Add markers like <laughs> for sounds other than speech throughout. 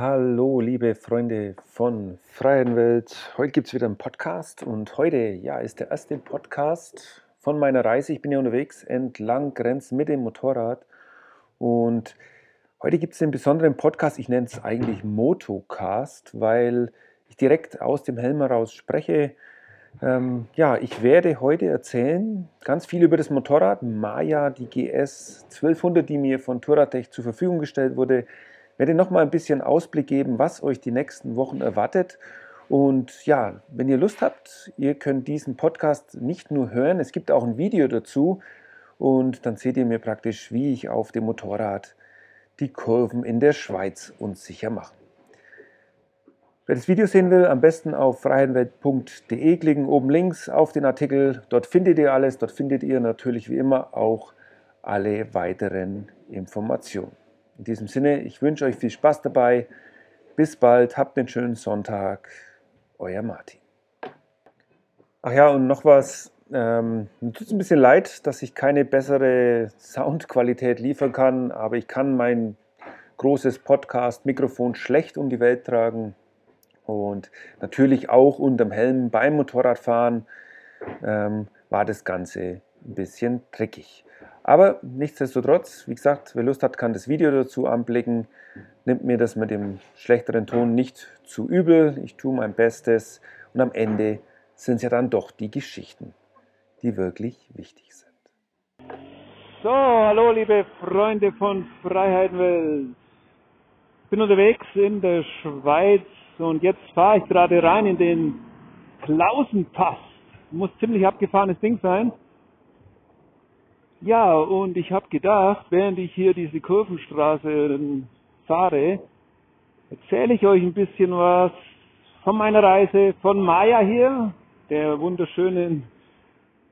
Hallo, liebe Freunde von Freienwelt. Heute gibt es wieder einen Podcast und heute ja, ist der erste Podcast von meiner Reise. Ich bin ja unterwegs entlang Grenzen mit dem Motorrad und heute gibt es einen besonderen Podcast. Ich nenne es eigentlich Motocast, weil ich direkt aus dem Helm heraus spreche. Ähm, ja, ich werde heute erzählen ganz viel über das Motorrad Maya, die GS 1200, die mir von Touratech zur Verfügung gestellt wurde werde noch mal ein bisschen Ausblick geben, was euch die nächsten Wochen erwartet. Und ja, wenn ihr Lust habt, ihr könnt diesen Podcast nicht nur hören, es gibt auch ein Video dazu. Und dann seht ihr mir praktisch, wie ich auf dem Motorrad die Kurven in der Schweiz unsicher mache. Wer das Video sehen will, am besten auf freiheitenwelt.de klicken, oben links auf den Artikel. Dort findet ihr alles. Dort findet ihr natürlich wie immer auch alle weiteren Informationen. In diesem Sinne, ich wünsche euch viel Spaß dabei. Bis bald, habt einen schönen Sonntag. Euer Martin. Ach ja, und noch was. Ähm, mir tut es ein bisschen leid, dass ich keine bessere Soundqualität liefern kann, aber ich kann mein großes Podcast-Mikrofon schlecht um die Welt tragen und natürlich auch unterm Helm beim Motorradfahren ähm, war das Ganze ein bisschen dreckig. Aber nichtsdestotrotz, wie gesagt, wer Lust hat, kann das Video dazu anblicken. Nimmt mir das mit dem schlechteren Ton nicht zu übel. Ich tue mein Bestes. Und am Ende sind es ja dann doch die Geschichten, die wirklich wichtig sind. So, hallo liebe Freunde von Freiheitenwelt. Ich bin unterwegs in der Schweiz und jetzt fahre ich gerade rein in den Klausenpass. Muss ziemlich abgefahrenes Ding sein. Ja, und ich habe gedacht, während ich hier diese Kurvenstraße fahre, erzähle ich euch ein bisschen was von meiner Reise von Maya hier, der wunderschönen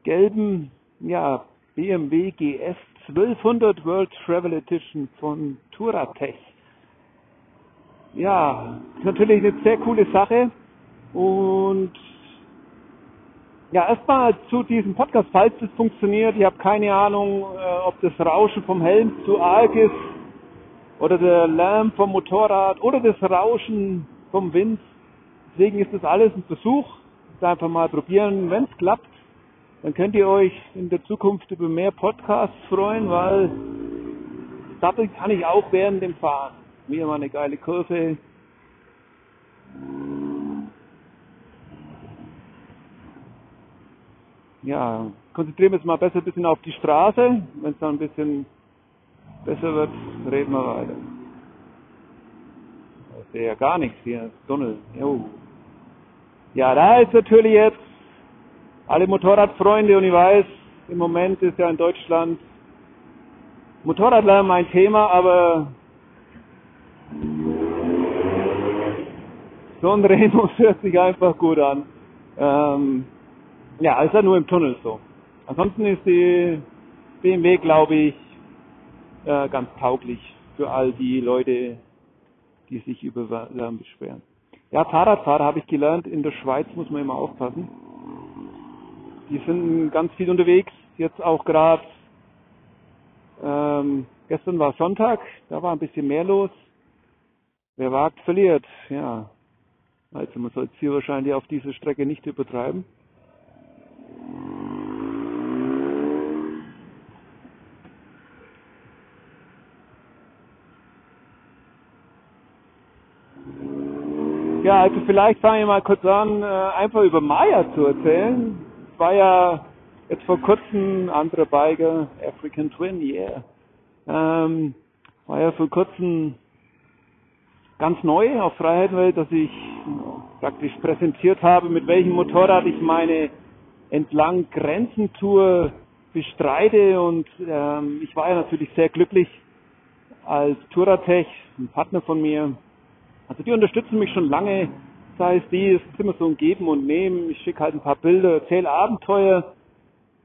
gelben ja, BMW GS 1200 World Travel Edition von Touratech. Ja, ist natürlich eine sehr coole Sache und ja, erstmal zu diesem Podcast, falls das funktioniert. Ich habe keine Ahnung, äh, ob das Rauschen vom Helm zu arg ist oder der Lärm vom Motorrad oder das Rauschen vom Wind. Deswegen ist das alles ein Versuch. Einfach mal probieren. Wenn es klappt, dann könnt ihr euch in der Zukunft über mehr Podcasts freuen, weil dadurch kann ich auch während dem Fahren. Wieder mal eine geile Kurve ja, konzentrieren wir uns mal besser ein bisschen auf die Straße. Wenn es dann ein bisschen besser wird, reden wir weiter. Ich sehe ja gar nichts hier, Tunnel. Jo. Ja, da ist natürlich jetzt alle Motorradfreunde und ich weiß, im Moment ist ja in Deutschland Motorradlärm ein Thema, aber so ein Remus <laughs> hört sich einfach gut an. Ähm, ja, ist ja nur im Tunnel so. Ansonsten ist die BMW, glaube ich, äh, ganz tauglich für all die Leute, die sich über Lärm beschweren. Ja, Fahrradfahrer habe ich gelernt, in der Schweiz muss man immer aufpassen. Die sind ganz viel unterwegs, jetzt auch gerade, ähm, gestern war Sonntag, da war ein bisschen mehr los. Wer wagt, verliert, ja. Also man sollte es hier wahrscheinlich auf dieser Strecke nicht übertreiben. Ja, also vielleicht fange ich mal kurz an, äh, einfach über Maya zu erzählen. Es war ja jetzt vor kurzem andere Biker, African Twin, yeah. Ähm, war ja vor kurzem ganz neu auf Freiheitenwelt, dass ich praktisch präsentiert habe, mit welchem Motorrad ich meine entlang Grenzentour bestreite und ähm, ich war ja natürlich sehr glücklich als Touratech, ein Partner von mir, also die unterstützen mich schon lange, sei es die, ist immer so ein Geben und Nehmen. Ich schicke halt ein paar Bilder, erzähle Abenteuer.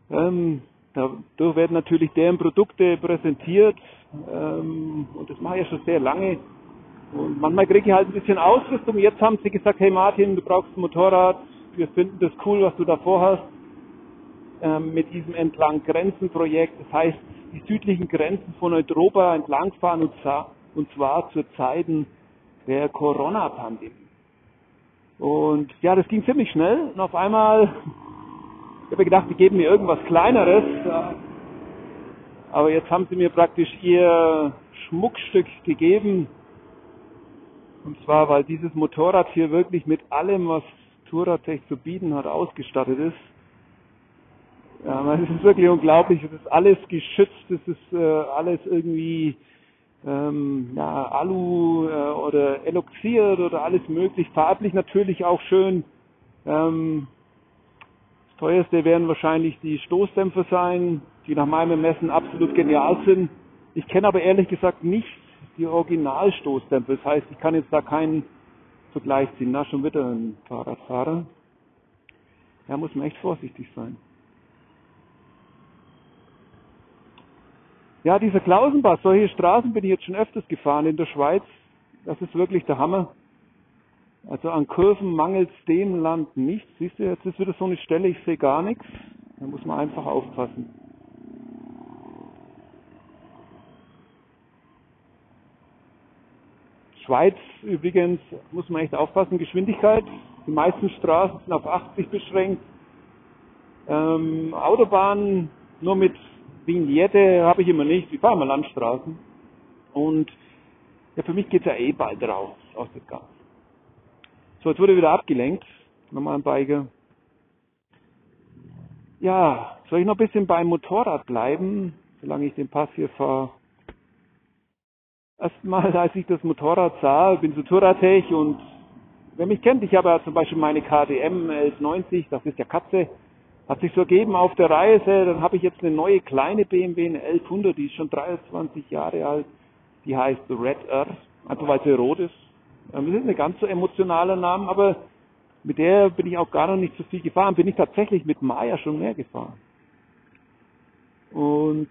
Ähm, dadurch werden natürlich deren Produkte präsentiert ähm, und das mache ich ja schon sehr lange. Und manchmal kriege ich halt ein bisschen Ausrüstung. Jetzt haben sie gesagt, hey Martin, du brauchst ein Motorrad, wir finden das cool, was du da vorhast. Ähm, mit diesem entlang Grenzen Projekt. Das heißt, die südlichen Grenzen von Europa entlangfahren und, und zwar zu Zeiten der Corona-Pandemie. Und ja, das ging ziemlich schnell und auf einmal, ich habe gedacht, die geben mir irgendwas Kleineres, aber jetzt haben sie mir praktisch ihr Schmuckstück gegeben. Und zwar, weil dieses Motorrad hier wirklich mit allem, was Touratech zu bieten hat, ausgestattet ist. Ja, es ist wirklich unglaublich. Es ist alles geschützt, es ist äh, alles irgendwie ähm, ja, Alu äh, oder eloxiert oder alles möglich. Farblich natürlich auch schön. Ähm, das teuerste werden wahrscheinlich die Stoßdämpfer sein, die nach meinem Ermessen absolut genial sind. Ich kenne aber ehrlich gesagt nicht die Originalstoßdämpfer. Das heißt, ich kann jetzt da keinen Vergleich ziehen. Na, schon wieder ein Fahrradfahrer. Da muss man echt vorsichtig sein. Ja, dieser Klausenbach, solche Straßen bin ich jetzt schon öfters gefahren in der Schweiz. Das ist wirklich der Hammer. Also an Kurven mangelt dem Land nicht. Siehst du, jetzt ist wieder so eine Stelle, ich sehe gar nichts. Da muss man einfach aufpassen. Schweiz übrigens muss man echt aufpassen, Geschwindigkeit. Die meisten Straßen sind auf 80 beschränkt. Ähm, Autobahnen nur mit Vignette habe ich immer nicht. Ich fahre immer Landstraßen. Und ja, für mich geht es ja eh bald raus aus dem Gas. So, jetzt wurde wieder abgelenkt. Nochmal ein Biker. Ja, soll ich noch ein bisschen beim Motorrad bleiben, solange ich den Pass hier fahre? Erstmal, <laughs> als ich das Motorrad sah, bin so Touratech und wer mich kennt, ich habe ja zum Beispiel meine KDM 1190, das ist ja Katze, hat sich so ergeben auf der Reise, dann habe ich jetzt eine neue kleine BMW, eine 1100, die ist schon 23 Jahre alt, die heißt Red Earth, einfach weil sie rot ist. Ähm, das ist ein ganz so emotionaler Name, aber mit der bin ich auch gar noch nicht so viel gefahren, bin ich tatsächlich mit Maya schon mehr gefahren. Und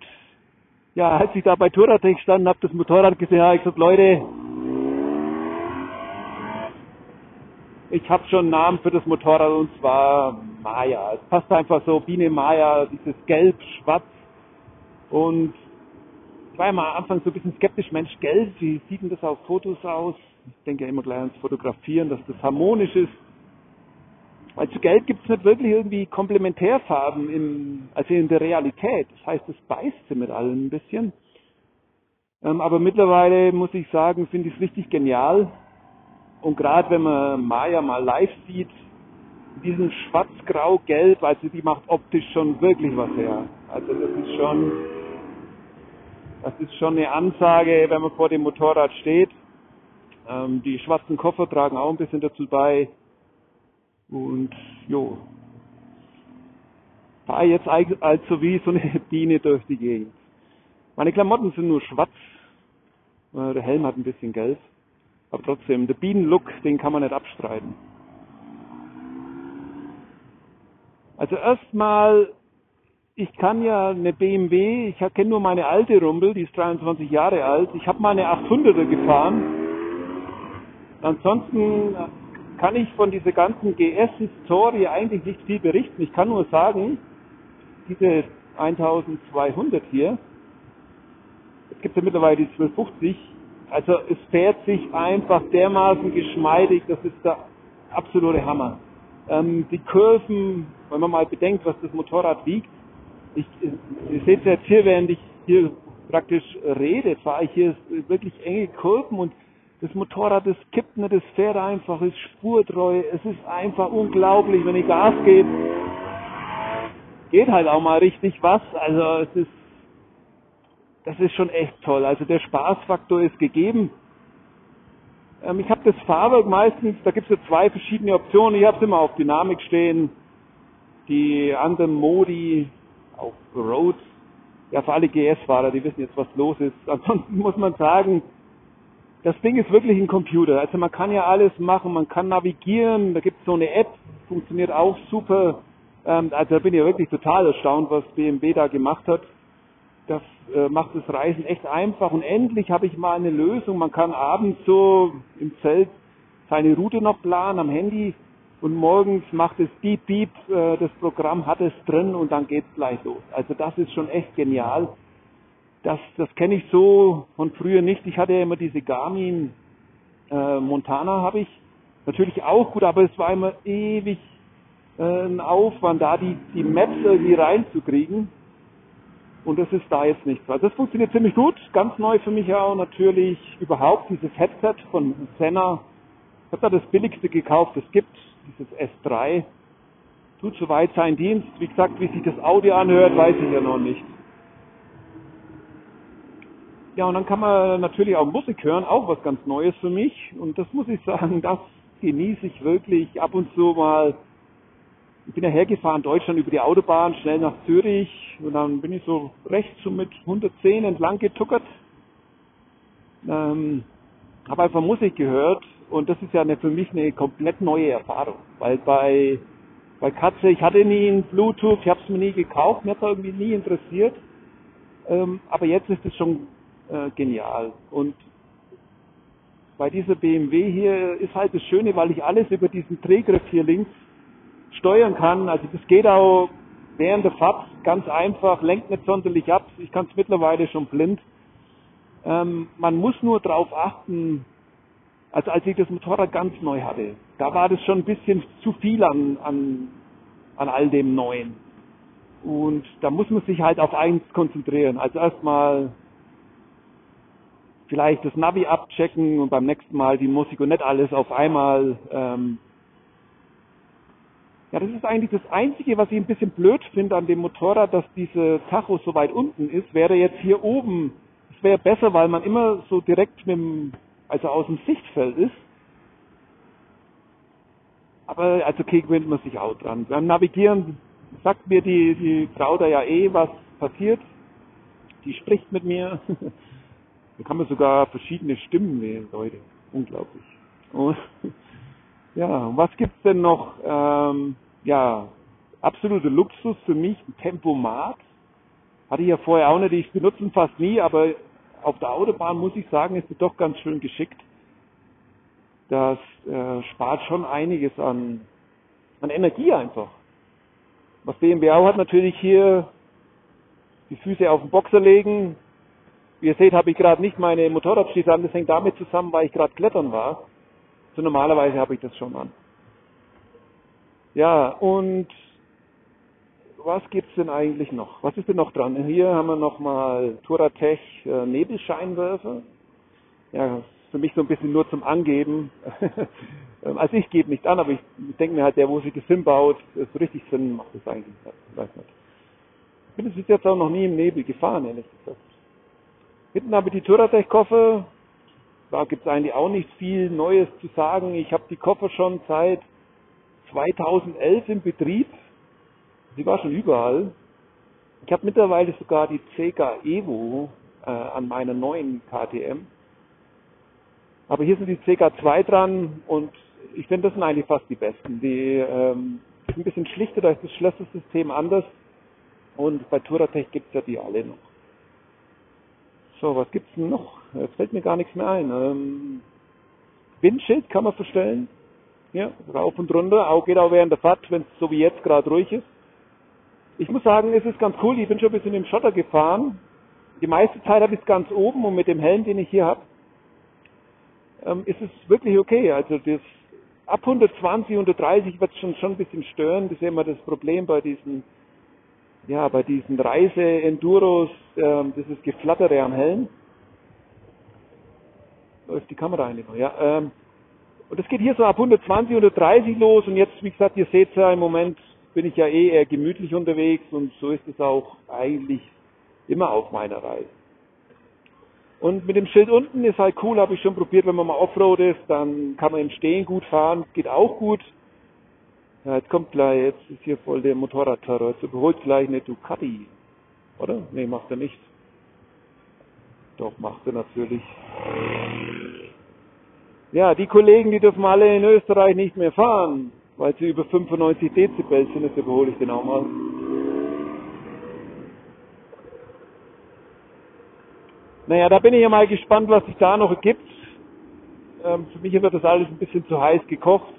ja, als ich da bei Touratech stand, habe das Motorrad gesehen, habe ich gesagt, Leute, ich habe schon einen Namen für das Motorrad und zwar Maya. Es passt einfach so, Biene Maya, dieses Gelb, Schwarz. Und ich war ja mal am Anfang so ein bisschen skeptisch, Mensch, Gelb, wie sieht denn das auf Fotos aus? Ich denke ja immer gleich ans Fotografieren, dass das harmonisch ist. Weil zu Gelb gibt es nicht wirklich irgendwie Komplementärfarben im, also in der Realität. Das heißt, es beißt sie mit allem ein bisschen. Ähm, aber mittlerweile muss ich sagen, finde ich es richtig genial, und gerade wenn man Maya mal live sieht, diesen schwarz-grau-gelb, also die macht optisch schon wirklich was her. Also das ist schon, das ist schon eine Ansage, wenn man vor dem Motorrad steht. Ähm, die schwarzen Koffer tragen auch ein bisschen dazu bei. Und jo, fahre jetzt also wie so eine <laughs> Biene durch die Gegend. Meine Klamotten sind nur schwarz, der Helm hat ein bisschen gelb. Aber trotzdem, der Bienenlook, den kann man nicht abstreiten. Also erstmal, ich kann ja eine BMW, ich kenne nur meine alte Rumpel, die ist 23 Jahre alt. Ich habe mal eine 800er gefahren. Ansonsten kann ich von dieser ganzen GS-Historie eigentlich nicht viel berichten. Ich kann nur sagen, diese 1200 hier, es gibt ja mittlerweile die 1250, also es fährt sich einfach dermaßen geschmeidig, das ist der absolute Hammer. Ähm, die Kurven, wenn man mal bedenkt, was das Motorrad wiegt, ich, ihr seht jetzt hier, während ich hier praktisch rede, fahre ich hier wirklich enge Kurven und das Motorrad, das kippt nicht, das fährt einfach, ist spurtreu, es ist einfach unglaublich, wenn ich Gas gebe, geht halt auch mal richtig was, also es ist das ist schon echt toll. Also der Spaßfaktor ist gegeben. Ähm, ich habe das Fahrwerk meistens, da gibt es ja zwei verschiedene Optionen. Ich habe es immer auf Dynamik stehen. Die anderen Modi auf Road. Ja, für alle GS-Fahrer, die wissen jetzt, was los ist. <laughs> Ansonsten muss man sagen, das Ding ist wirklich ein Computer. Also man kann ja alles machen, man kann navigieren, da gibt es so eine App, funktioniert auch super. Ähm, also da bin ich wirklich total erstaunt, was BMW da gemacht hat das äh, macht das Reisen echt einfach. Und endlich habe ich mal eine Lösung. Man kann abends so im Zelt seine Route noch planen am Handy und morgens macht es Beep Beep, äh, das Programm hat es drin und dann geht's gleich los. Also das ist schon echt genial. Das, das kenne ich so von früher nicht. Ich hatte ja immer diese Garmin Äh, Montana habe ich natürlich auch gut, aber es war immer ewig äh, ein Aufwand, da die, die Maps irgendwie reinzukriegen. Und das ist da jetzt nicht so. Also das funktioniert ziemlich gut. Ganz neu für mich auch natürlich überhaupt dieses Headset von Senna. Ich habe da das billigste gekauft, das gibt, dieses S3. Tut soweit seinen Dienst. Wie gesagt, wie sich das Audio anhört, weiß ich ja noch nicht. Ja, und dann kann man natürlich auch Musik hören, auch was ganz Neues für mich. Und das muss ich sagen, das genieße ich wirklich ab und zu mal ich bin ja hergefahren, Deutschland über die Autobahn, schnell nach Zürich. Und dann bin ich so rechts so mit 110 entlang getuckert. Ähm, habe einfach Musik gehört. Und das ist ja eine, für mich eine komplett neue Erfahrung, weil bei bei Katze, ich hatte nie ein Bluetooth, ich habe es mir nie gekauft, mir hat irgendwie nie interessiert, ähm, aber jetzt ist es schon äh, genial. Und bei dieser BMW hier ist halt das Schöne, weil ich alles über diesen Drehgriff hier links steuern kann. Also das geht auch während der Fahrt ganz einfach, lenkt nicht sonderlich ab. Ich kann es mittlerweile schon blind. Ähm, man muss nur darauf achten, also als ich das Motorrad ganz neu hatte, da war das schon ein bisschen zu viel an, an, an all dem Neuen. Und da muss man sich halt auf eins konzentrieren. Also erstmal vielleicht das Navi abchecken und beim nächsten Mal die Musik und nicht alles auf einmal ähm, ja, das ist eigentlich das Einzige, was ich ein bisschen blöd finde an dem Motorrad, dass diese Tacho so weit unten ist, wäre jetzt hier oben. Es wäre besser, weil man immer so direkt mit dem, also aus dem Sichtfeld ist. Aber also okay, gewöhnt man sich auch dran. Beim Navigieren sagt mir die, die Frau da ja eh, was passiert. Die spricht mit mir. <laughs> da kann man sogar verschiedene Stimmen wählen, Leute. Unglaublich. Und ja, was gibt's denn noch? Ähm, ja, absolute Luxus für mich, ein Tempomat. Hatte ich ja vorher auch nicht, ich benutze ihn fast nie, aber auf der Autobahn muss ich sagen, ist es doch ganz schön geschickt. Das äh, spart schon einiges an, an Energie einfach. Was BMW auch hat, natürlich hier die Füße auf den Boxer legen. Wie ihr seht, habe ich gerade nicht meine Motorradschließe an. Das hängt damit zusammen, weil ich gerade klettern war. So normalerweise habe ich das schon an. Ja, und was gibt's denn eigentlich noch? Was ist denn noch dran? Hier haben wir nochmal Turatech äh, Nebelscheinwerfer. Ja, für mich so ein bisschen nur zum Angeben. <laughs> Ähm, also ich gebe nicht an, aber ich, denke mir halt, der, wo sich das hinbaut, so richtig Sinn macht das eigentlich. Ich weiß nicht. Ich bin jetzt auch noch nie im Nebel gefahren, ehrlich gesagt. Hinten habe ich die Turatech-Koffer, da gibt es eigentlich auch nicht viel Neues zu sagen. Ich habe die Koffer schon seit 2011 im Betrieb. Sie war schon überall. Ich habe mittlerweile sogar die CK Evo äh, an meiner neuen KTM. Aber hier sind die CK2 dran und ich finde, das sind eigentlich fast die besten. Die ähm, sind ein bisschen schlichter, da ist das Schlössersystem anders. Und bei Touratech gibt es ja die alle noch. So, was gibt's denn noch? Jetzt fällt mir gar nichts mehr ein. Ähm, Windschild kann man verstellen. Ja, rauf und runter. Auch geht auch während der Fahrt, wenn es so wie jetzt gerade ruhig ist. Ich muss sagen, es ist ganz cool. Ich bin schon ein bisschen im Schotter gefahren. Die meiste Zeit habe ich es ganz oben und mit dem Helm, den ich hier habe, ähm, ist es wirklich okay. Also das ab 120, 130 wird es schon, schon ein bisschen stören. Das ist immer das Problem bei diesen ja, bei diesen Reise-Enduros, ähm, dieses Geflattere am Helm, läuft die Kamera eigentlich noch, ja. Ähm, und das geht hier so ab 120, 130 los und jetzt, wie gesagt, ihr seht ja im Moment bin ich ja eh eher gemütlich unterwegs und so ist es auch eigentlich immer auf meiner Reise. Und mit dem Schild unten ist halt cool, habe ich schon probiert, wenn man mal Offroad ist, dann kann man im Stehen gut fahren, geht auch gut. Ja, jetzt kommt gleich, jetzt ist hier voll der Motorradterror. Jetzt überholt gleich eine Ducati. Oder? Nee, macht er nicht. Doch, macht er natürlich. Ja, die Kollegen, die dürfen alle in Österreich nicht mehr fahren, weil sie über 95 Dezibel sind. Jetzt überhole ich den auch mal. Naja, da bin ich ja mal gespannt, was sich da noch gibt. Ähm, für mich wird das alles ein bisschen zu heiß gekocht.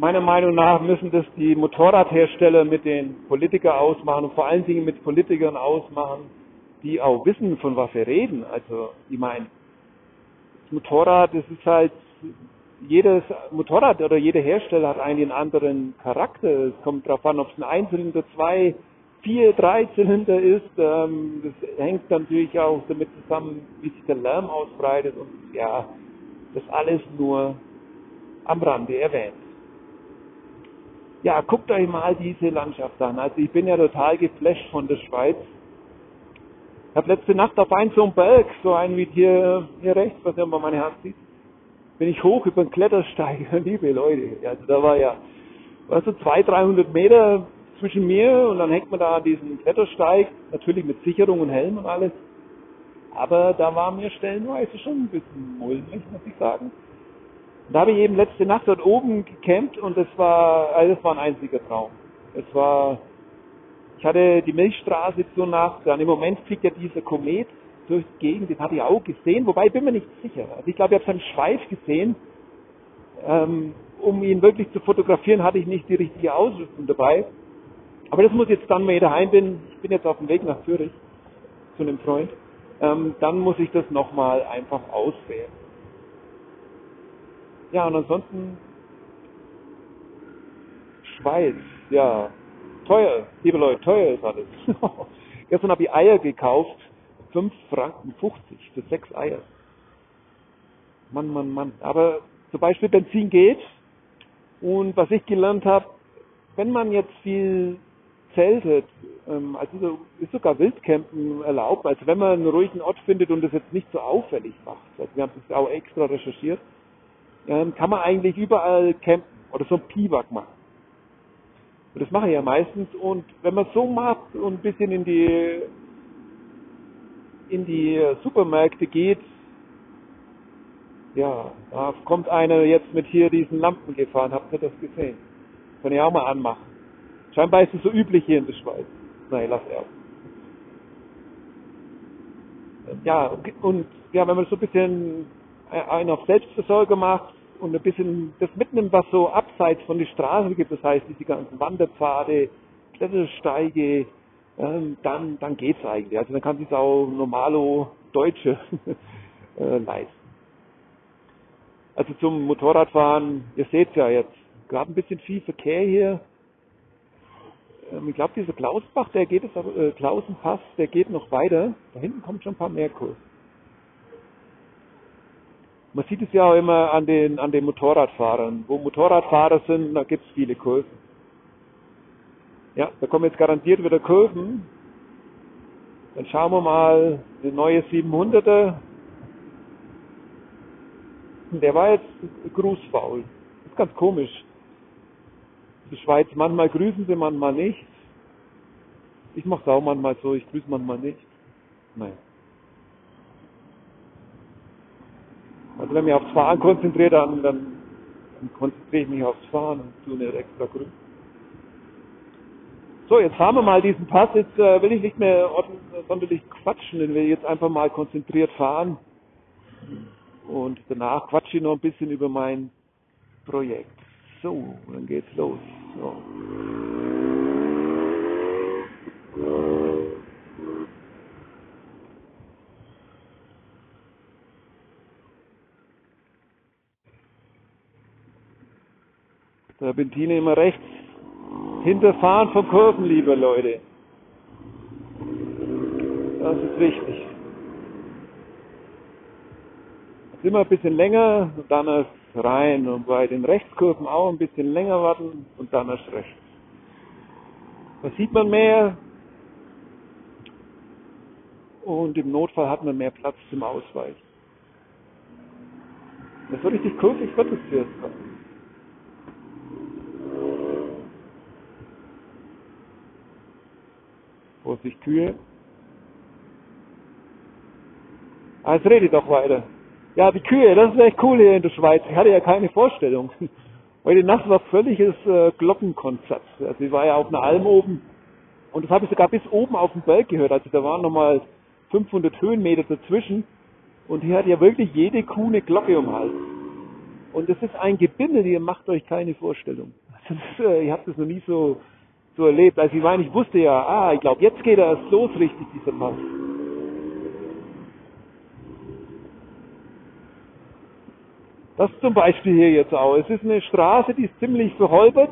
Meiner Meinung nach müssen das die Motorradhersteller mit den Politikern ausmachen und vor allen Dingen mit Politikern ausmachen, die auch wissen, von was wir reden. Also, ich meine, Motorrad, das ist halt, jedes Motorrad oder jeder Hersteller hat eigentlich einen anderen Charakter. Es kommt darauf an, ob es ein Einzylinder, zwei, vier, drei Zylinder ist. Ähm, das hängt natürlich auch damit zusammen, wie sich der Lärm ausbreitet und ja, das alles nur am Rande erwähnt. Ja, guckt euch mal diese Landschaft an. Also ich bin ja total geflasht von der Schweiz. Ich habe letzte Nacht auf einen so einen Berg, so einen wie hier, hier rechts, was ihr mal meine Hand sieht, bin ich hoch über den Klettersteig, <laughs> liebe Leute. Also da war ja, war so 200, 300 Meter zwischen mir und dann hängt man da diesen Klettersteig, natürlich mit Sicherung und Helm und alles. Aber da war mir stellenweise schon ein bisschen mulmig, muss ich sagen. Da habe ich eben letzte Nacht dort oben gecampt und das war, also das war ein einziger Traum. Es war, ich hatte die Milchstraße zur Nacht, dann im Moment fliegt ja dieser Komet durch die Gegend, den hatte ich auch gesehen, wobei ich bin mir nicht sicher. Also ich glaube, ich habe seinen Schweif gesehen. Ähm, um ihn wirklich zu fotografieren, hatte ich nicht die richtige Ausrüstung dabei. Aber das muss jetzt dann, wenn ich daheim bin, ich bin jetzt auf dem Weg nach Zürich zu einem Freund, ähm, dann muss ich das nochmal einfach auswählen. Ja, und ansonsten Schweiz, ja, teuer, liebe Leute, teuer ist alles. <laughs> Gestern habe ich Eier gekauft, 5 Franken 50 für 6 Eier. Mann, Mann, Mann. Aber zum Beispiel Benzin geht und was ich gelernt habe, wenn man jetzt viel zeltet, ähm, also ist sogar Wildcampen erlaubt, also wenn man einen ruhigen Ort findet und das jetzt nicht so auffällig macht, also wir haben das auch extra recherchiert, ähm, kann man eigentlich überall campen oder so ein Biwak machen. Und das mache ich ja meistens. Und wenn man so macht und ein bisschen in die in die Supermärkte geht, ja, da kommt einer jetzt mit hier diesen Lampen gefahren. Habt ihr das gesehen? Kann ich auch mal anmachen. Scheinbar ist es so üblich hier in der Schweiz. Nein, lass er. Ja, und ja, wenn man so ein bisschen einen auf Selbstversorger macht und ein bisschen das mitnimmt, was so abseits von der Straße gibt, das heißt diese ganzen Wanderpfade, Klettersteige, ähm, dann, dann geht's eigentlich. Also dann kann sich auch normalo Deutsche <laughs> äh, leisten. Also zum Motorradfahren, ihr seht ja jetzt, gerade ein bisschen viel Verkehr hier. Ähm, ich glaube, dieser Klausbach, der geht es, äh, Klausenpass, der geht noch weiter. Da hinten kommt schon ein paar mehr Kurs. Man sieht es ja auch immer an den, an den Motorradfahrern. Wo Motorradfahrer sind, da gibt es viele Kurven. Ja, da kommen jetzt garantiert wieder Kurven. Dann schauen wir mal, die neue 700er. Der war jetzt grußfaul. Das ist ganz komisch. Die Schweiz, manchmal grüßen sie, manchmal nicht. Ich mache es auch manchmal so, ich grüße manchmal nicht. Nein. Also wenn ich mich aufs Fahren konzentriere, dann, dann, dann konzentriere ich mich aufs Fahren und tue nicht extra grün. So, jetzt fahren wir mal diesen Pass. Jetzt äh, will ich nicht mehr sonderlich quatschen, denn wir jetzt einfach mal konzentriert fahren. Und danach quatsche ich noch ein bisschen über mein Projekt. So, dann geht's los. So. Serpentine immer rechts. Hinterfahren von Kurven, liebe Leute. Das ist wichtig. Immer ein bisschen länger und dann erst rein und bei den Rechtskurven auch ein bisschen länger warten und dann erst rechts. Da sieht man mehr und im Notfall hat man mehr Platz zum Ausweichen. Das so richtig kurvig wird es zuerst Vorsicht, Kühe. Ah, jetzt rede ich doch weiter. Ja, die Kühe, das ist echt cool hier in der Schweiz. Ich hatte ja keine Vorstellung. <laughs> Heute Nacht war völliges äh, Glockenkonzert. Also ich war ja auf einer Alm oben und das habe ich sogar bis oben auf dem Berg gehört. Also da waren nochmal 500 Höhenmeter dazwischen und hier hat ja wirklich jede Kuh eine Glocke um den Hals. Und das ist ein Gebinde, ihr macht euch keine Vorstellung. Also <laughs> das, äh, ihr habt das noch nie so so erlebt. Also ich meine, ich wusste ja, ah, ich glaube, jetzt geht er erst los richtig, dieser Pass. Das zum Beispiel hier jetzt auch. Es ist eine Straße, die ist ziemlich verholpert,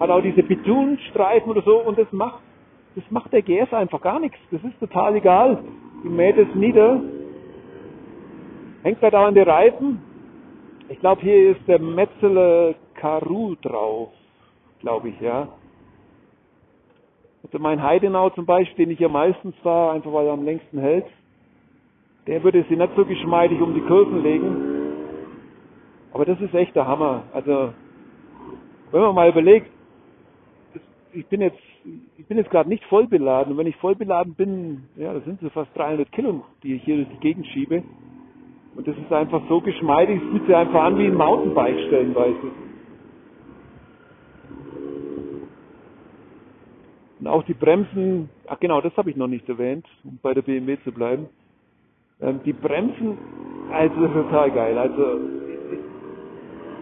hat auch diese Betonstreifen oder so und das macht, das macht der GS einfach gar nichts. Das ist total egal. Die mäht es nieder, hängt da an die Reifen. Ich glaube, hier ist der Metzeler Karu drauf, glaube ich, ja. Also mein Heidenau zum Beispiel, den ich ja meistens fahre, einfach weil er am längsten hält, der würde sie nicht so geschmeidig um die Kurven legen. Aber das ist echt der Hammer. Also, wenn man mal überlegt, ich bin jetzt, ich bin jetzt gerade nicht voll beladen. Und wenn ich voll beladen bin, ja, das sind so fast 300 Kilo, die ich hier durch die Gegend schiebe. Und das ist einfach so geschmeidig, es fühlt sich einfach an wie ein Mountainbike stellenweise. Und auch die Bremsen, ach genau, das habe ich noch nicht erwähnt, um bei der BMW zu bleiben. Ähm, die Bremsen, also total geil. Also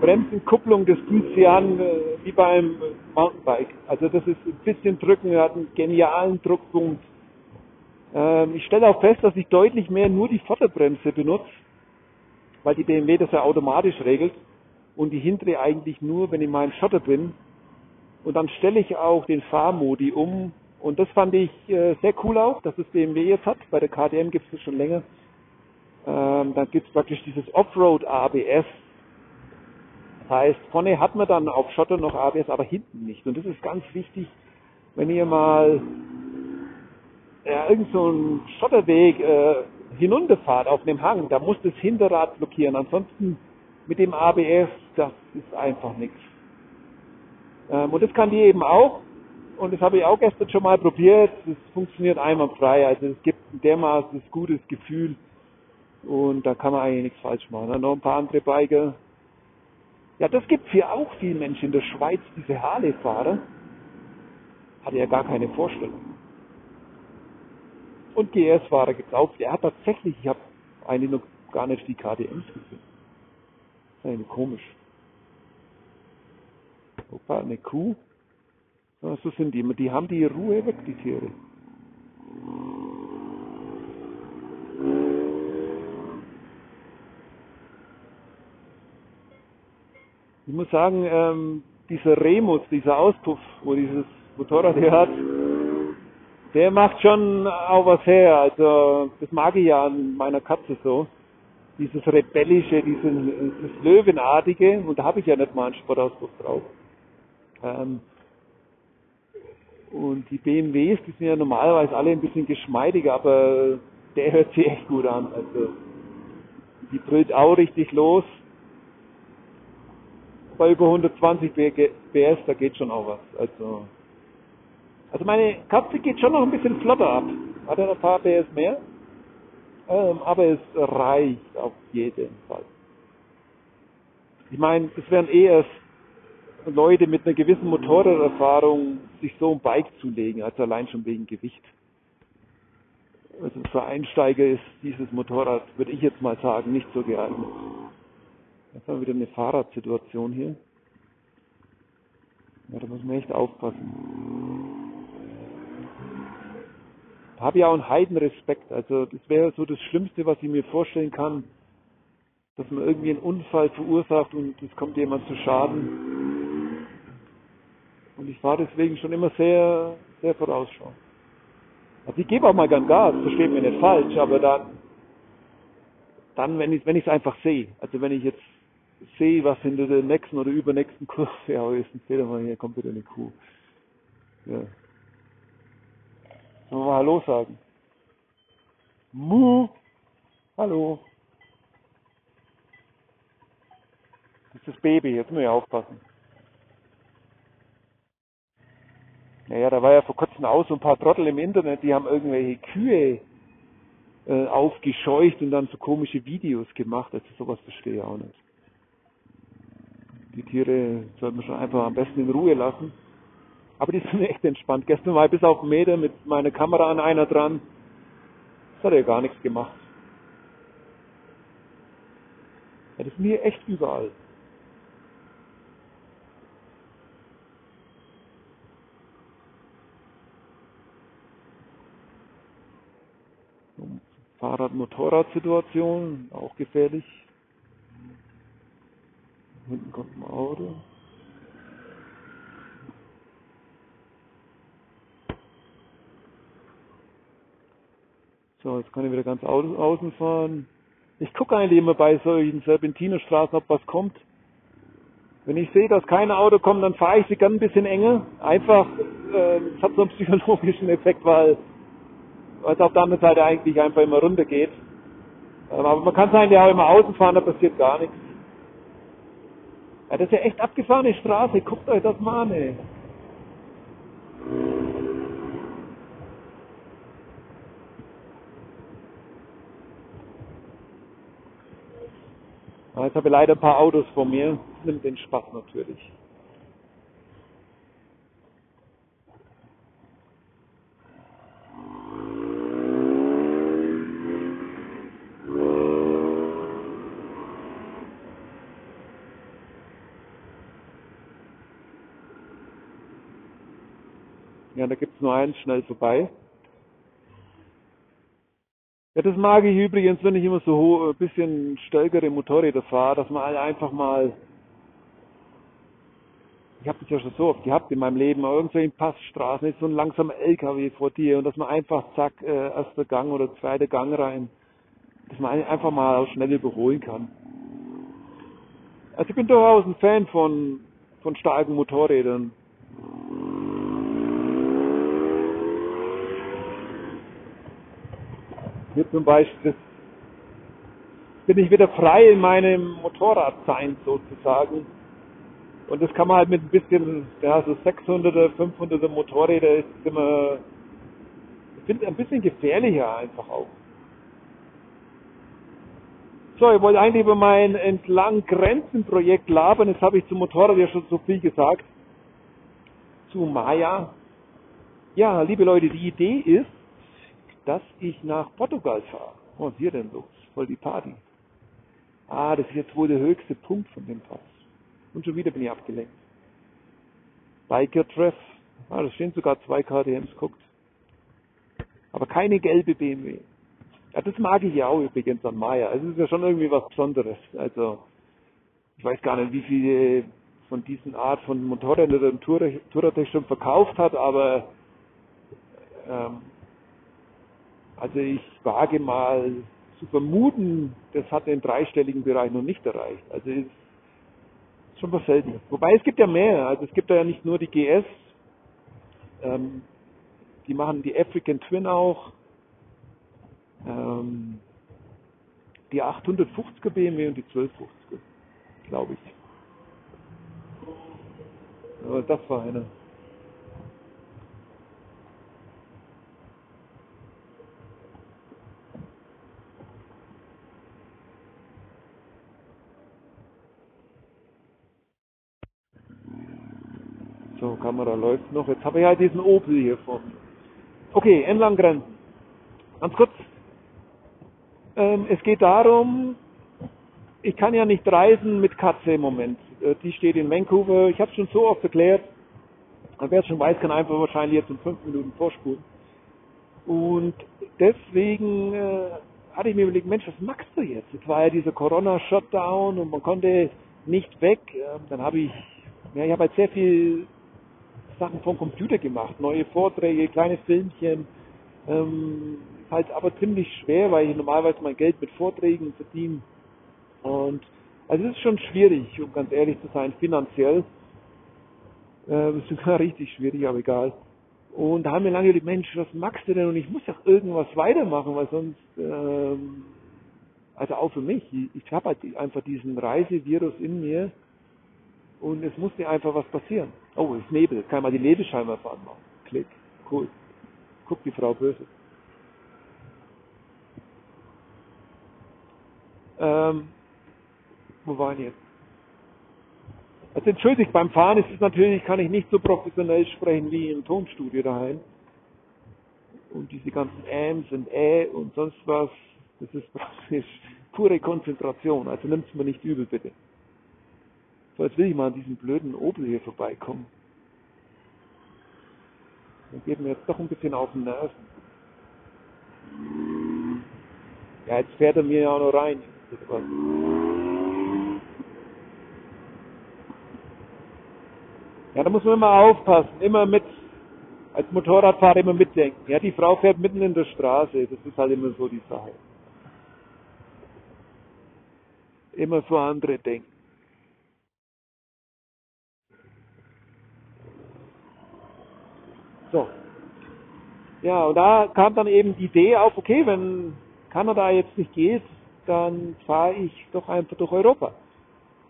Bremsenkupplung, das fühlt sich an äh, wie beim Mountainbike. Also das ist ein bisschen drücken, hat einen genialen Druckpunkt. Ähm, ich stelle auch fest, dass ich deutlich mehr nur die Vorderbremse benutze, weil die BMW das ja automatisch regelt und die hintere eigentlich nur, wenn ich mal im Schotter bin. Und dann stelle ich auch den Fahrmodi um. Und das fand ich äh, sehr cool auch, dass das BMW jetzt hat. Bei der KTM gibt es das schon länger. Ähm, dann gibt es praktisch dieses Offroad ABS. Das heißt, vorne hat man dann auf Schotter noch ABS, aber hinten nicht. Und das ist ganz wichtig, wenn ihr mal ja, irgend so einen Schotterweg äh, hinunterfahrt auf einem Hang, da muss das Hinterrad blockieren. Ansonsten mit dem ABS, das ist einfach nichts. Ähm, und das kann die eben auch. Und das habe ich auch gestern schon mal probiert. Das funktioniert einwandfrei. Also es gibt ein dermaßen gutes Gefühl. Und da kann man eigentlich nichts falsch machen. Dann noch ein paar andere Biker. Ja, das gibt hier auch viele Menschen in der Schweiz, diese Harley-Fahrer. Hatte ja gar keine Vorstellung. Und GS-Fahrer gibt es auch. Hat tatsächlich, ich habe eigentlich noch gar nicht die KDMs gesehen. Das ist eigentlich komisch. Opa, eine Kuh. So sind die. Die haben die Ruhe weg, die Tiere. Ich muss sagen, ähm, dieser Remus, dieser Auspuff, wo dieses Motorrad hier hat, der macht schon auch was her. Also das mag ich ja an meiner Katze so. Dieses rebellische, dieses, dieses Löwenartige. Und da habe ich ja nicht mal einen Sportauspuff drauf. Ähm, und die BMWs, die sind ja normalerweise alle ein bisschen geschmeidiger, aber der hört sich echt gut an. Also die brüllt auch richtig los bei über 120 PS, da geht schon auch was. Also, also meine Katze geht schon noch ein bisschen flotter ab. Hat er ein paar PS mehr. Ähm, aber es reicht auf jeden Fall. Ich meine, es wären eher Leute mit einer gewissen Motorraderfahrung sich so ein Bike zu legen, also allein schon wegen Gewicht. Also für Einsteiger ist dieses Motorrad, würde ich jetzt mal sagen, nicht so geeignet. Jetzt haben wir wieder eine Fahrradsituation hier. Ja, da muss man echt aufpassen. Da habe ich auch einen Heidenrespekt. Also das wäre so das Schlimmste, was ich mir vorstellen kann, dass man irgendwie einen Unfall verursacht und es kommt jemand zu Schaden. Und ich fahre deswegen schon immer sehr, sehr vorausschauend. Also ich gebe auch mal gern Gas, versteht mir nicht falsch, aber dann, dann wenn ich wenn es einfach sehe, also wenn ich jetzt sehe, was hinter der nächsten oder übernächsten Kurve ja, dann seht ihr mal, hier kommt wieder eine Kuh. Ja. Sollen wir mal Hallo sagen? Mu! Hallo! Das ist das Baby, jetzt muss ich aufpassen. Naja, da war ja vor kurzem auch so ein paar Trottel im Internet, die haben irgendwelche Kühe äh, aufgescheucht und dann so komische Videos gemacht. Also sowas verstehe ich auch nicht. Die Tiere sollte man schon einfach am besten in Ruhe lassen. Aber die sind <laughs> echt entspannt. Gestern war ich bis auf einen Meter mit meiner Kamera an einer dran. Das hat ja gar nichts gemacht. Ja, das sind hier echt überall. Fahrrad-Motorrad-Situation, auch gefährlich. Hinten kommt ein Auto. So, jetzt kann ich wieder ganz au außen fahren. Ich gucke eigentlich immer bei solchen Serpentinerstraßen, ob was kommt. Wenn ich sehe, dass kein Auto kommt, dann fahre ich sie ganz ein bisschen enger. Einfach, äh, es hat so einen psychologischen Effekt, weil, weil es auf der anderen Seite eigentlich einfach immer runter geht. Ähm, aber man kann eigentlich auch immer außen fahren, da passiert gar nichts. Ja, das ist ja echt abgefahrene Straße. Guckt euch das mal an, ey. Jetzt habe ich leider ein paar Autos vor mir. Das nimmt den Spaß natürlich. Ja, da gibt es nur eins schnell vorbei. Ja, das mag ich übrigens, wenn ich immer so ein bisschen stärkere Motorräder fahre, dass man einfach mal, ich habe das ja schon so oft gehabt in meinem Leben, irgendwo in Passstraßen ist so ein langsamer LKW vor dir und dass man einfach zack, äh, erster Gang oder zweiter Gang rein, dass man einfach mal schnell überholen kann. Also ich bin durchaus ein Fan von, von starken Motorrädern. Hier zum Beispiel bin ich wieder frei in meinem Motorradsein sozusagen. Und das kann man halt mit ein bisschen, ja, so 600er, 500er Motorräder ist immer, ich finde ein bisschen gefährlicher einfach auch. So, ich wollte eigentlich über mein entlang Grenzen-Projekt labern. Jetzt habe ich zum Motorrad ja schon so viel gesagt. Zu Maya. Ja, liebe Leute, die Idee ist, dass ich nach Portugal fahre. Was ist hier denn los? Voll die Party. Ah, das ist jetzt wohl der höchste Punkt von dem Pass. Und schon wieder bin ich abgelenkt. Biker-Treff. Ah, da stehen sogar zwei KTMs, guckt. Aber keine gelbe BMW. Ja, das mag ich ja auch übrigens an Maya. Also, es ist ja schon irgendwie was Besonderes. Also, ich weiß gar nicht, wie viele von diesen Art von Motorrädern der Touratech schon verkauft hat, aber ähm, also ich wage mal zu vermuten, das hat den dreistelligen Bereich noch nicht erreicht. Also ist schon was selten. Wobei es gibt ja mehr. Also es gibt ja nicht nur die GS, ähm, die machen die African Twin auch, ähm, die 850er BMW und die 1250er, glaube ich. Aber das war einer. So, Kamera läuft noch. Jetzt habe ich halt diesen Opel hier vor mir. Okay, entlang Grenzen. Ganz kurz. Ähm, es geht darum, ich kann ja nicht reisen mit Katze im Moment. Äh, die steht in Vancouver. Ich habe es schon so oft erklärt. Wer es schon weiß, kann einfach wahrscheinlich jetzt in fünf Minuten vorspulen. Und deswegen äh, hatte ich mir überlegt, Mensch, was machst du jetzt? Jetzt war ja dieser Corona-Shutdown und man konnte nicht weg. Ähm, dann habe ich, ja, ich habe halt sehr viel Sachen vom Computer gemacht, neue Vorträge, kleine Filmchen. Ähm, halt aber ziemlich schwer, weil ich normalerweise mein Geld mit Vorträgen verdiene. Und also es ist schon schwierig, um ganz ehrlich zu sein, finanziell. Äh, ist sogar <laughs> richtig schwierig, aber egal. Und da haben wir lange gedacht, Mensch, was machst du denn? Und ich muss doch irgendwas weitermachen, weil sonst, ähm, also auch für mich, ich, ich habe halt einfach diesen Reisevirus in mir und es musste einfach was passieren. Oh, es ist Nebel. Kann ich mal die Nebelscheinwerfer anmachen. Klick. Cool. Guck die Frau böse. Ähm, wo war ich jetzt? Also entschuldigt, beim Fahren ist es natürlich, kann ich nicht so professionell sprechen wie im Tonstudio daheim. Und diese ganzen Äms und Ä und sonst was, das ist <laughs> praktisch pure Konzentration. Also nimmt es mir nicht übel, bitte. So, jetzt will ich mal an diesem blöden Opel hier vorbeikommen. Dann geht mir jetzt doch ein bisschen auf den Nerven. Ja, jetzt fährt er mir ja auch noch rein. Ja, da muss man immer aufpassen, immer mit, als Motorradfahrer immer mitdenken. Ja, die Frau fährt mitten in der Straße, das ist halt immer so die Sache. Immer für andere denken. So. Ja, und da kam dann eben die Idee auf, okay, wenn Kanada jetzt nicht geht, dann fahre ich doch einfach durch Europa.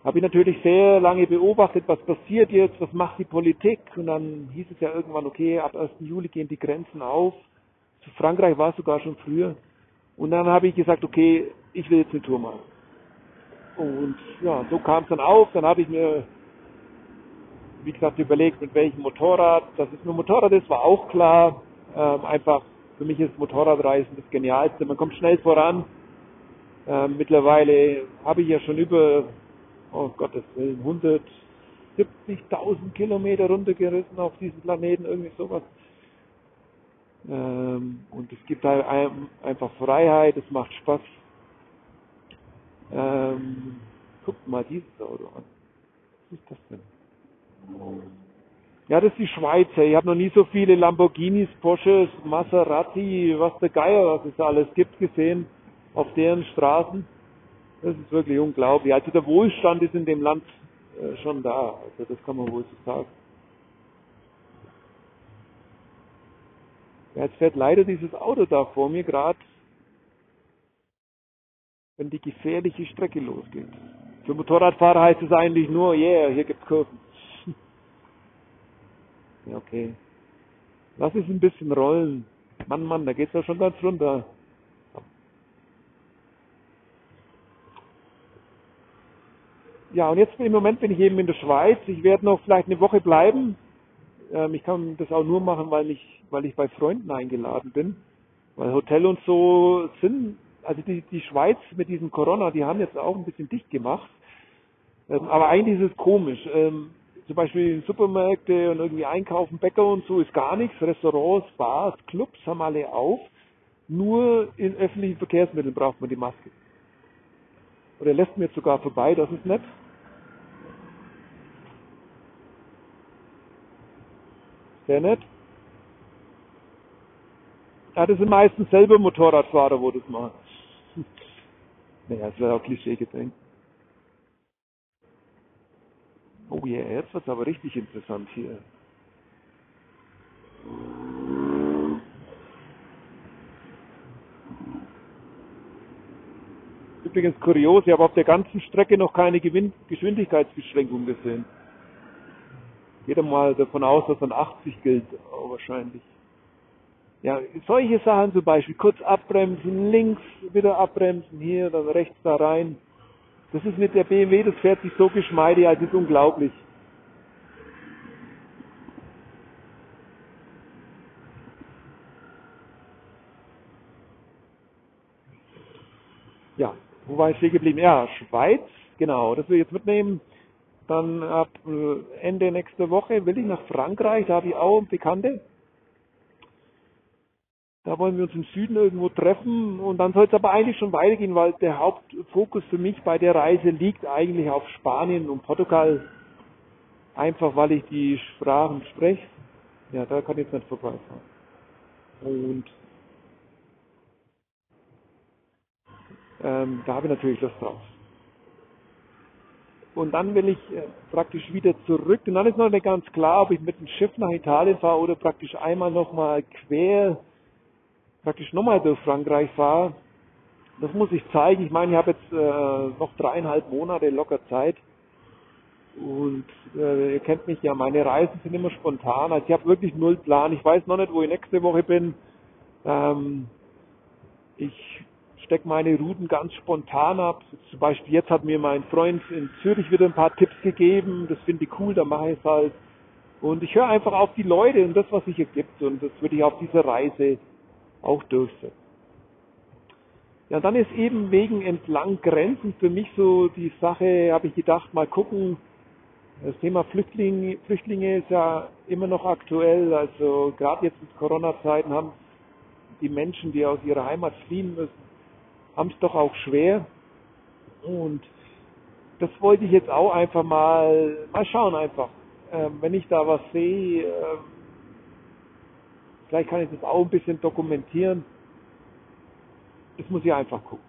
Habe ich natürlich sehr lange beobachtet, was passiert jetzt, was macht die Politik und dann hieß es ja irgendwann, okay, ab 1. Juli gehen die Grenzen auf. Zu Frankreich war es sogar schon früher. Und dann habe ich gesagt, okay, ich will jetzt eine Tour machen. Und ja, so kam es dann auf. Dann habe ich mir, wie gesagt, überlegt, mit welchem Motorrad. Dass es nur Motorrad ist, war auch klar. Ähm, einfach, für mich ist Motorradreisen das Genialste. Man kommt schnell voran. Ähm, mittlerweile habe ich ja schon über, oh Gottes Willen, 170.000 Kilometer runtergerissen auf diesem Planeten, irgendwie sowas. Ähm, und es gibt halt einfach Freiheit, es macht Spaß. Ähm, guckt mal dieses Auto an. Was ist das denn? Ja, das ist die Schweizer. Ich habe noch nie so viele Lamborghinis, Porsches, Maserati, was der Geier, was es alles gibt, gesehen auf deren Straßen. Das ist wirklich unglaublich. Also der Wohlstand ist in dem Land äh, schon da. Also das kann man wohl so sagen. Ja, jetzt fährt leider dieses Auto da vor mir gerade, wenn die gefährliche Strecke losgeht. Für Motorradfahrer heißt es eigentlich nur, yeah, hier gibt's Kurven. Ja, okay. Lass es ein bisschen rollen. Mann, Mann, da geht's ja schon ganz runter. Ja, und jetzt im Moment bin ich eben in der Schweiz. Ich werde noch vielleicht eine Woche bleiben. Ähm, ich kann das auch nur machen, weil ich, weil ich bei Freunden eingeladen bin. Weil Hotel und so sind, also die, die Schweiz mit diesem Corona, die haben jetzt auch ein bisschen dicht gemacht. Ähm, aber eigentlich ist es komisch. Ähm, zum Beispiel Supermärkte und irgendwie Einkaufen, Bäcker und so ist gar nichts. Restaurants, Bars, Clubs haben alle auf. Nur in öffentlichen Verkehrsmitteln braucht man die Maske. Oder lässt mir jetzt sogar vorbei, das ist nett. Sehr nett. Ja, das sind meistens selber Motorradfahrer, wo das machen. <laughs> Naja, das wäre auch Klischee gedrängt. Oh yeah, jetzt es aber richtig interessant hier. Übrigens kurios, ich habe auf der ganzen Strecke noch keine Geschwindigkeitsbeschränkung gesehen. Jeder mal davon aus, dass dann 80 gilt, wahrscheinlich. Ja, solche Sachen zum Beispiel, kurz abbremsen, links wieder abbremsen, hier, dann rechts da rein. Das ist mit der BMW, das fährt sich so geschmeidig, als ist unglaublich. Ja, wo war ich stehen geblieben? Ja, Schweiz, genau, das will ich jetzt mitnehmen. Dann ab äh, Ende nächste Woche will ich nach Frankreich, da habe ich auch Bekannte. Da wollen wir uns im Süden irgendwo treffen und dann soll es aber eigentlich schon weitergehen, weil der Hauptfokus für mich bei der Reise liegt eigentlich auf Spanien und Portugal. Einfach weil ich die Sprachen spreche. Ja, da kann ich jetzt nicht vorbeifahren. Und ähm, da habe ich natürlich Lust drauf und dann will ich äh, praktisch wieder zurück. Und dann ist noch nicht ganz klar, ob ich mit dem Schiff nach Italien fahre oder praktisch einmal nochmal quer, praktisch nochmal durch Frankreich fahre. Das muss ich zeigen. Ich meine, ich habe jetzt äh, noch dreieinhalb Monate locker Zeit. Und äh, ihr kennt mich ja, meine Reisen sind immer spontan. Also ich habe wirklich null Plan. Ich weiß noch nicht, wo ich nächste Woche bin. Ähm, ich stecke meine Routen ganz spontan ab. Zum Beispiel jetzt hat mir mein Freund in Zürich wieder ein paar Tipps gegeben. Das finde ich cool, da mache ich es halt. Und ich höre einfach auf die Leute und das, was sich ergibt. Und das würde ich auf dieser Reise auch durchsetzen. Ja, dann ist eben wegen entlang Grenzen für mich so die Sache, habe ich gedacht, mal gucken. Das Thema Flüchtlinge, Flüchtlinge ist ja immer noch aktuell. Also gerade jetzt in Corona-Zeiten haben die Menschen, die aus ihrer Heimat fliehen müssen, haben es doch auch schwer. Und das wollte ich jetzt auch einfach mal, mal schauen einfach. Ähm, wenn ich da was sehe, äh, vielleicht kann ich das auch ein bisschen dokumentieren. Das muss ich einfach gucken.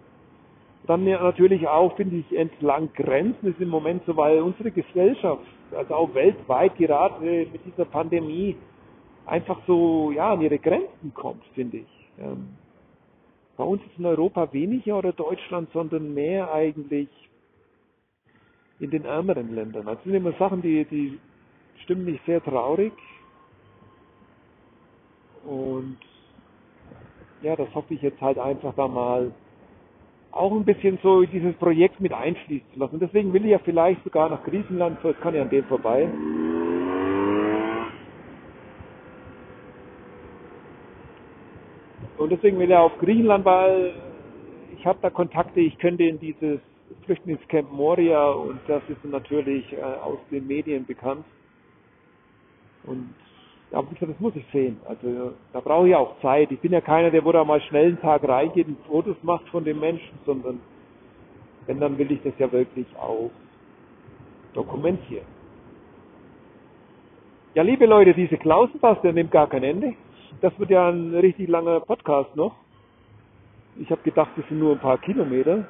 Dann natürlich auch, finde ich, entlang Grenzen ist im Moment so, weil unsere Gesellschaft, also auch weltweit gerade mit dieser Pandemie, einfach so ja, an ihre Grenzen kommt, finde ich. Ähm, bei uns ist in Europa weniger oder Deutschland, sondern mehr eigentlich in den ärmeren Ländern. Das sind immer Sachen, die, die stimmen mich sehr traurig. Und ja, das hoffe ich jetzt halt einfach da mal auch ein bisschen so dieses Projekt mit einfließen zu lassen. deswegen will ich ja vielleicht sogar nach Griechenland, so es kann ja an dem vorbei. Und deswegen will er auf Griechenland, weil ich habe da Kontakte, ich könnte in dieses Flüchtlingscamp Moria und das ist natürlich äh, aus den Medien bekannt. Und ja, das muss ich sehen. Also da brauche ich auch Zeit. Ich bin ja keiner, der wo da mal schnell einen Tag reingeht und Fotos macht von den Menschen, sondern wenn, dann will ich das ja wirklich auch dokumentieren. Ja, liebe Leute, diese Klausenpass, der nimmt gar kein Ende. Das wird ja ein richtig langer Podcast noch. Ich habe gedacht, das sind nur ein paar Kilometer.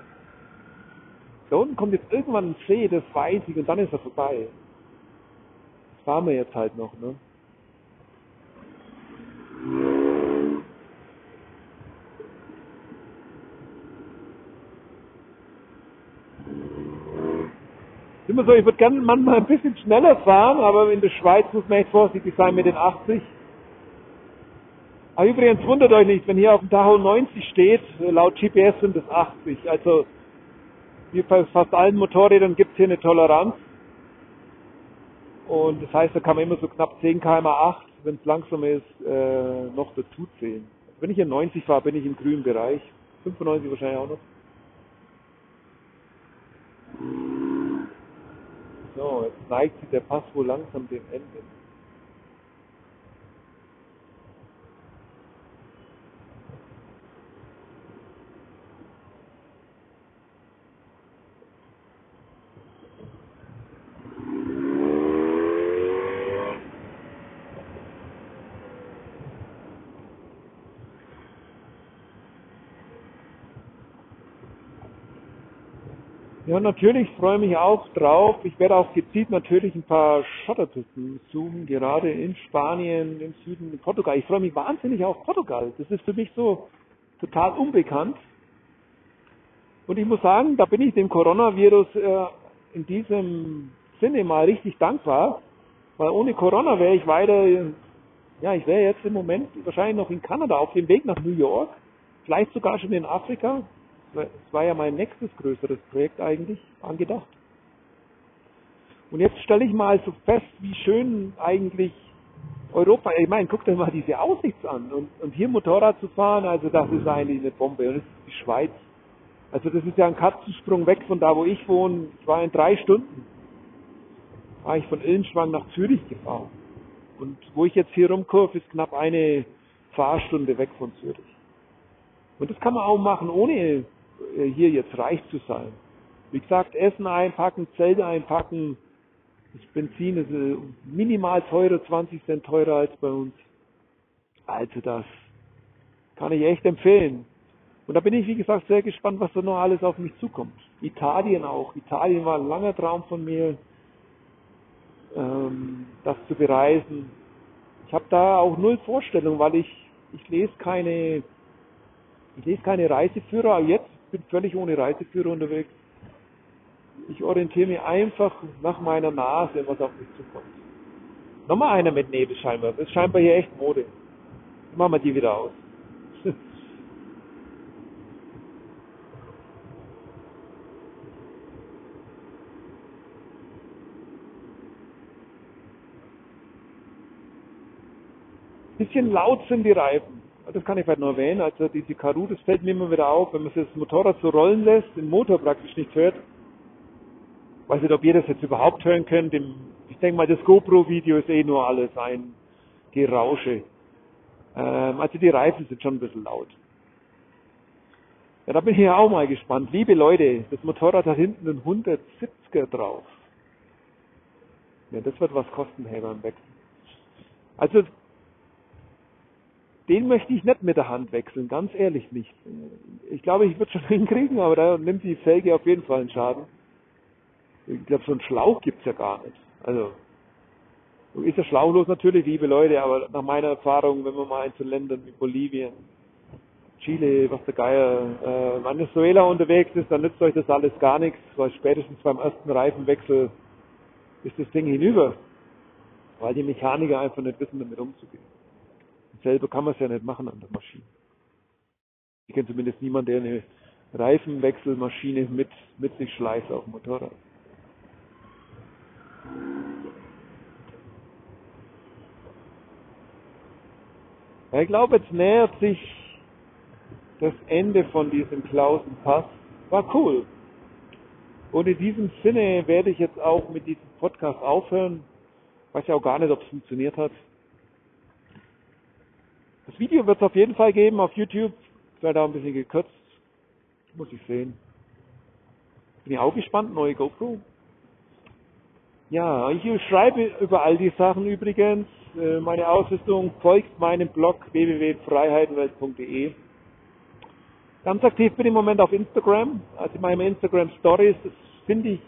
Da unten kommt jetzt irgendwann ein See, das weiß ich, und dann ist er vorbei. Das fahren wir jetzt halt noch, ne? Immer so, ich würde gerne manchmal ein bisschen schneller fahren, aber in der Schweiz muss man echt vorsichtig sein mit den 80. Aber übrigens wundert euch nicht, wenn hier auf dem Tacho 90 steht, laut GPS sind es 80. Also wie bei fast allen Motorrädern gibt es hier eine Toleranz. Und das heißt, da kann man immer so knapp 10 km 8, wenn es langsam ist, äh, noch dazu zählen. Wenn ich hier 90 fahre, bin ich im grünen Bereich. 95 wahrscheinlich auch noch. So, jetzt neigt sich der Pass wohl langsam dem Ende. Ja, natürlich freue ich mich auch drauf. Ich werde auch gezielt natürlich ein paar Schotterpisten zoomen, gerade in Spanien, im Süden, in Portugal. Ich freue mich wahnsinnig auf Portugal. Das ist für mich so total unbekannt. Und ich muss sagen, da bin ich dem Coronavirus äh, in diesem Sinne mal richtig dankbar, weil ohne Corona wäre ich weiter, ja, ich wäre jetzt im Moment wahrscheinlich noch in Kanada auf dem Weg nach New York, vielleicht sogar schon in Afrika, es war ja mein nächstes größeres Projekt eigentlich angedacht. Und jetzt stelle ich mal so fest, wie schön eigentlich Europa, ich meine, guckt euch mal diese Aussicht an. Und, und hier Motorrad zu fahren, also das ist eigentlich eine Bombe. Und das ist die Schweiz. Also das ist ja ein Katzensprung weg von da, wo ich wohne. Ich war in drei Stunden. War ich von Illenschwang nach Zürich gefahren. Und wo ich jetzt hier rumkurve, ist knapp eine Fahrstunde weg von Zürich. Und das kann man auch machen, ohne hier jetzt reich zu sein. Wie gesagt, Essen einpacken, Zelte einpacken, das Benzin ist äh, minimal teurer, 20 Cent teurer als bei uns. Also das kann ich echt empfehlen. Und da bin ich, wie gesagt, sehr gespannt, was da noch alles auf mich zukommt. Italien auch. Italien war ein langer Traum von mir, ähm, das zu bereisen. Ich habe da auch null Vorstellung, weil ich, ich lese keine, ich lese keine Reiseführer. Jetzt bin völlig ohne Reiseführer unterwegs. Ich orientiere mich einfach nach meiner Nase, was auf mich zukommt. Nochmal einer mit Nebel scheinbar. Das ist scheinbar hier echt Mode. Machen wir die wieder aus. <laughs> Bisschen laut sind die Reifen das kann ich vielleicht noch erwähnen, also diese Karu, das fällt mir immer wieder auf, wenn man das Motorrad so rollen lässt, den Motor praktisch nicht hört. Weiß nicht, ob ihr das jetzt überhaupt hören könnt. Ich denke mal, das GoPro-Video ist eh nur alles ein Gerausche. Ähm, also die Reifen sind schon ein bisschen laut. Ja, da bin ich ja auch mal gespannt. Liebe Leute, das Motorrad hat hinten einen 170er drauf. mehr. Das wird was kosten, hey, beim Wechseln. Also, den möchte ich nicht mit der Hand wechseln, ganz ehrlich nicht. Ich glaube, ich würde schon <laughs> hinkriegen, aber da nimmt die Felge auf jeden Fall einen Schaden. Ich glaube, so einen Schlauch gibt's ja gar nicht. Also, ist ja schlauchlos natürlich, liebe Leute, aber nach meiner Erfahrung, wenn man mal in so Ländern wie Bolivien, Chile, was der Geier, äh, Venezuela unterwegs ist, dann nützt euch das alles gar nichts, weil spätestens beim ersten Reifenwechsel ist das Ding hinüber, weil die Mechaniker einfach nicht wissen, damit umzugehen. Selber kann man es ja nicht machen an der Maschine. Ich kenne zumindest niemanden, der eine Reifenwechselmaschine mit, mit sich schleift auf dem Motorrad. Ja, ich glaube, jetzt nähert sich das Ende von diesem Klausenpass. War cool. Und in diesem Sinne werde ich jetzt auch mit diesem Podcast aufhören. Weiß ja auch gar nicht, ob es funktioniert hat. Das Video wird es auf jeden Fall geben auf YouTube. Ich werde auch ein bisschen gekürzt. Muss ich sehen. Bin ich auch gespannt, neue GoPro. Ja, ich schreibe über all die Sachen übrigens äh, meine Ausrüstung, folgt meinem Blog www.freiheitenwelt.de. Ganz aktiv bin ich im Moment auf Instagram, also in meinen Instagram Stories. Das finde ich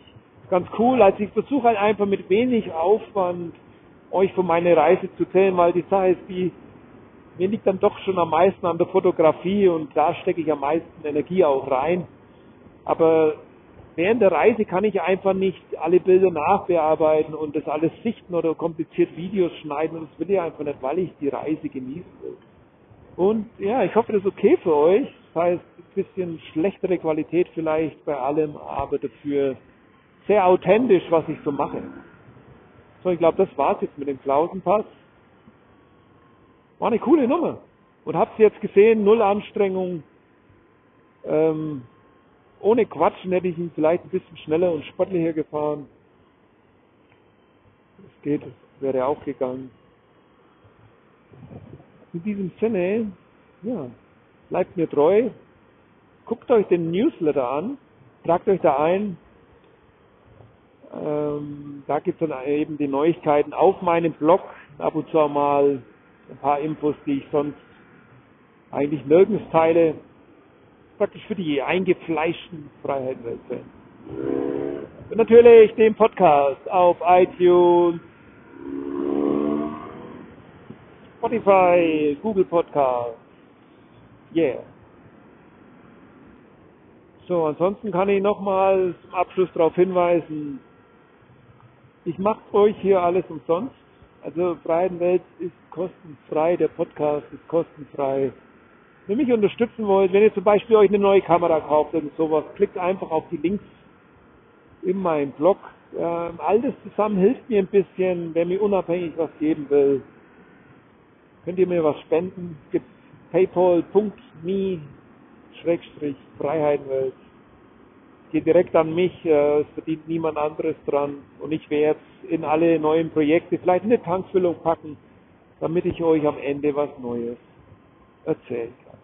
ganz cool. Also ich versuche halt einfach mit wenig Aufwand euch von meiner Reise zu erzählen, weil die Sache ist die, mir liegt dann doch schon am meisten an der Fotografie und da stecke ich am meisten Energie auch rein. Aber während der Reise kann ich einfach nicht alle Bilder nachbearbeiten und das alles sichten oder kompliziert Videos schneiden und das will ich einfach nicht, weil ich die Reise genießen will. Und ja, ich hoffe, das ist okay für euch. Das heißt, ein bisschen schlechtere Qualität vielleicht bei allem, aber dafür sehr authentisch, was ich so mache. So, ich glaube, das war's jetzt mit dem Klausenpass. War eine coole Nummer. Und habt ihr jetzt gesehen, null Anstrengung. Ähm, ohne Quatschen hätte ich ihn vielleicht ein bisschen schneller und sportlicher gefahren. Es geht, wäre auch gegangen. In diesem Sinne, ja, bleibt mir treu. Guckt euch den Newsletter an, tragt euch da ein. Ähm, da gibt es dann eben die Neuigkeiten auf meinem Blog. Ab und zu mal ein paar Infos, die ich sonst eigentlich nirgends teile praktisch für die eingefleischten Freiheitenweltfans. Und natürlich den Podcast auf iTunes, Spotify, Google Podcast. Yeah. So, ansonsten kann ich nochmal zum Abschluss darauf hinweisen, ich mache euch hier alles umsonst. Also Freiheitenwelt ist kostenfrei, der Podcast ist kostenfrei. Wenn ihr mich unterstützen wollt, wenn ihr zum Beispiel euch eine neue Kamera kauft oder sowas, klickt einfach auf die Links in meinem Blog. Ähm, all das zusammen hilft mir ein bisschen, wer mir unabhängig was geben will. Könnt ihr mir was spenden? Gibt paypal.me Schrägstrich Freiheitenwelt. Geht direkt an mich, äh, es verdient niemand anderes dran. Und ich werde in alle neuen Projekte vielleicht in eine Tankfüllung packen, damit ich euch am Ende was Neues erzählen kann.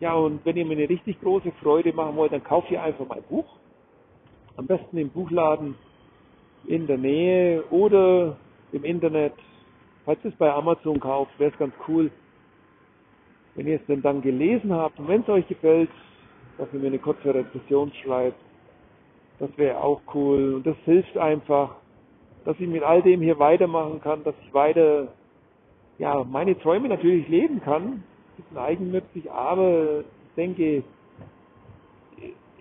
Ja, und wenn ihr mir eine richtig große Freude machen wollt, dann kauft ihr einfach mein Buch. Am besten im Buchladen in der Nähe oder im Internet. Falls ihr es bei Amazon kauft, wäre es ganz cool, wenn ihr es denn dann gelesen habt und wenn es euch gefällt, dass ihr mir eine kurze Rezession schreibt. Das wäre auch cool. Und das hilft einfach, dass ich mit all dem hier weitermachen kann, dass ich weiter, ja, meine Träume natürlich leben kann, bisschen eigennützig, aber ich denke,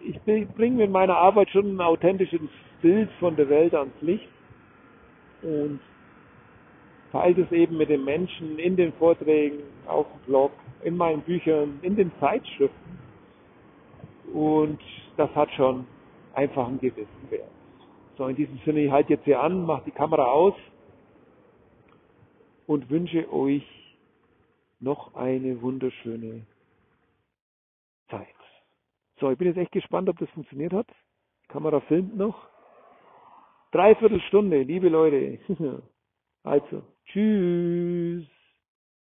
ich bringe mit meiner Arbeit schon ein authentisches Bild von der Welt ans Licht und teile es eben mit den Menschen in den Vorträgen, auf dem Blog, in meinen Büchern, in den Zeitschriften. Und das hat schon einfach einen gewissen Wert. So, in diesem Sinne, ich halte jetzt hier an, mache die Kamera aus und wünsche euch noch eine wunderschöne Zeit. So, ich bin jetzt echt gespannt, ob das funktioniert hat. Die Kamera filmt noch. Dreiviertel Stunde, liebe Leute. <laughs> Also, tschüss.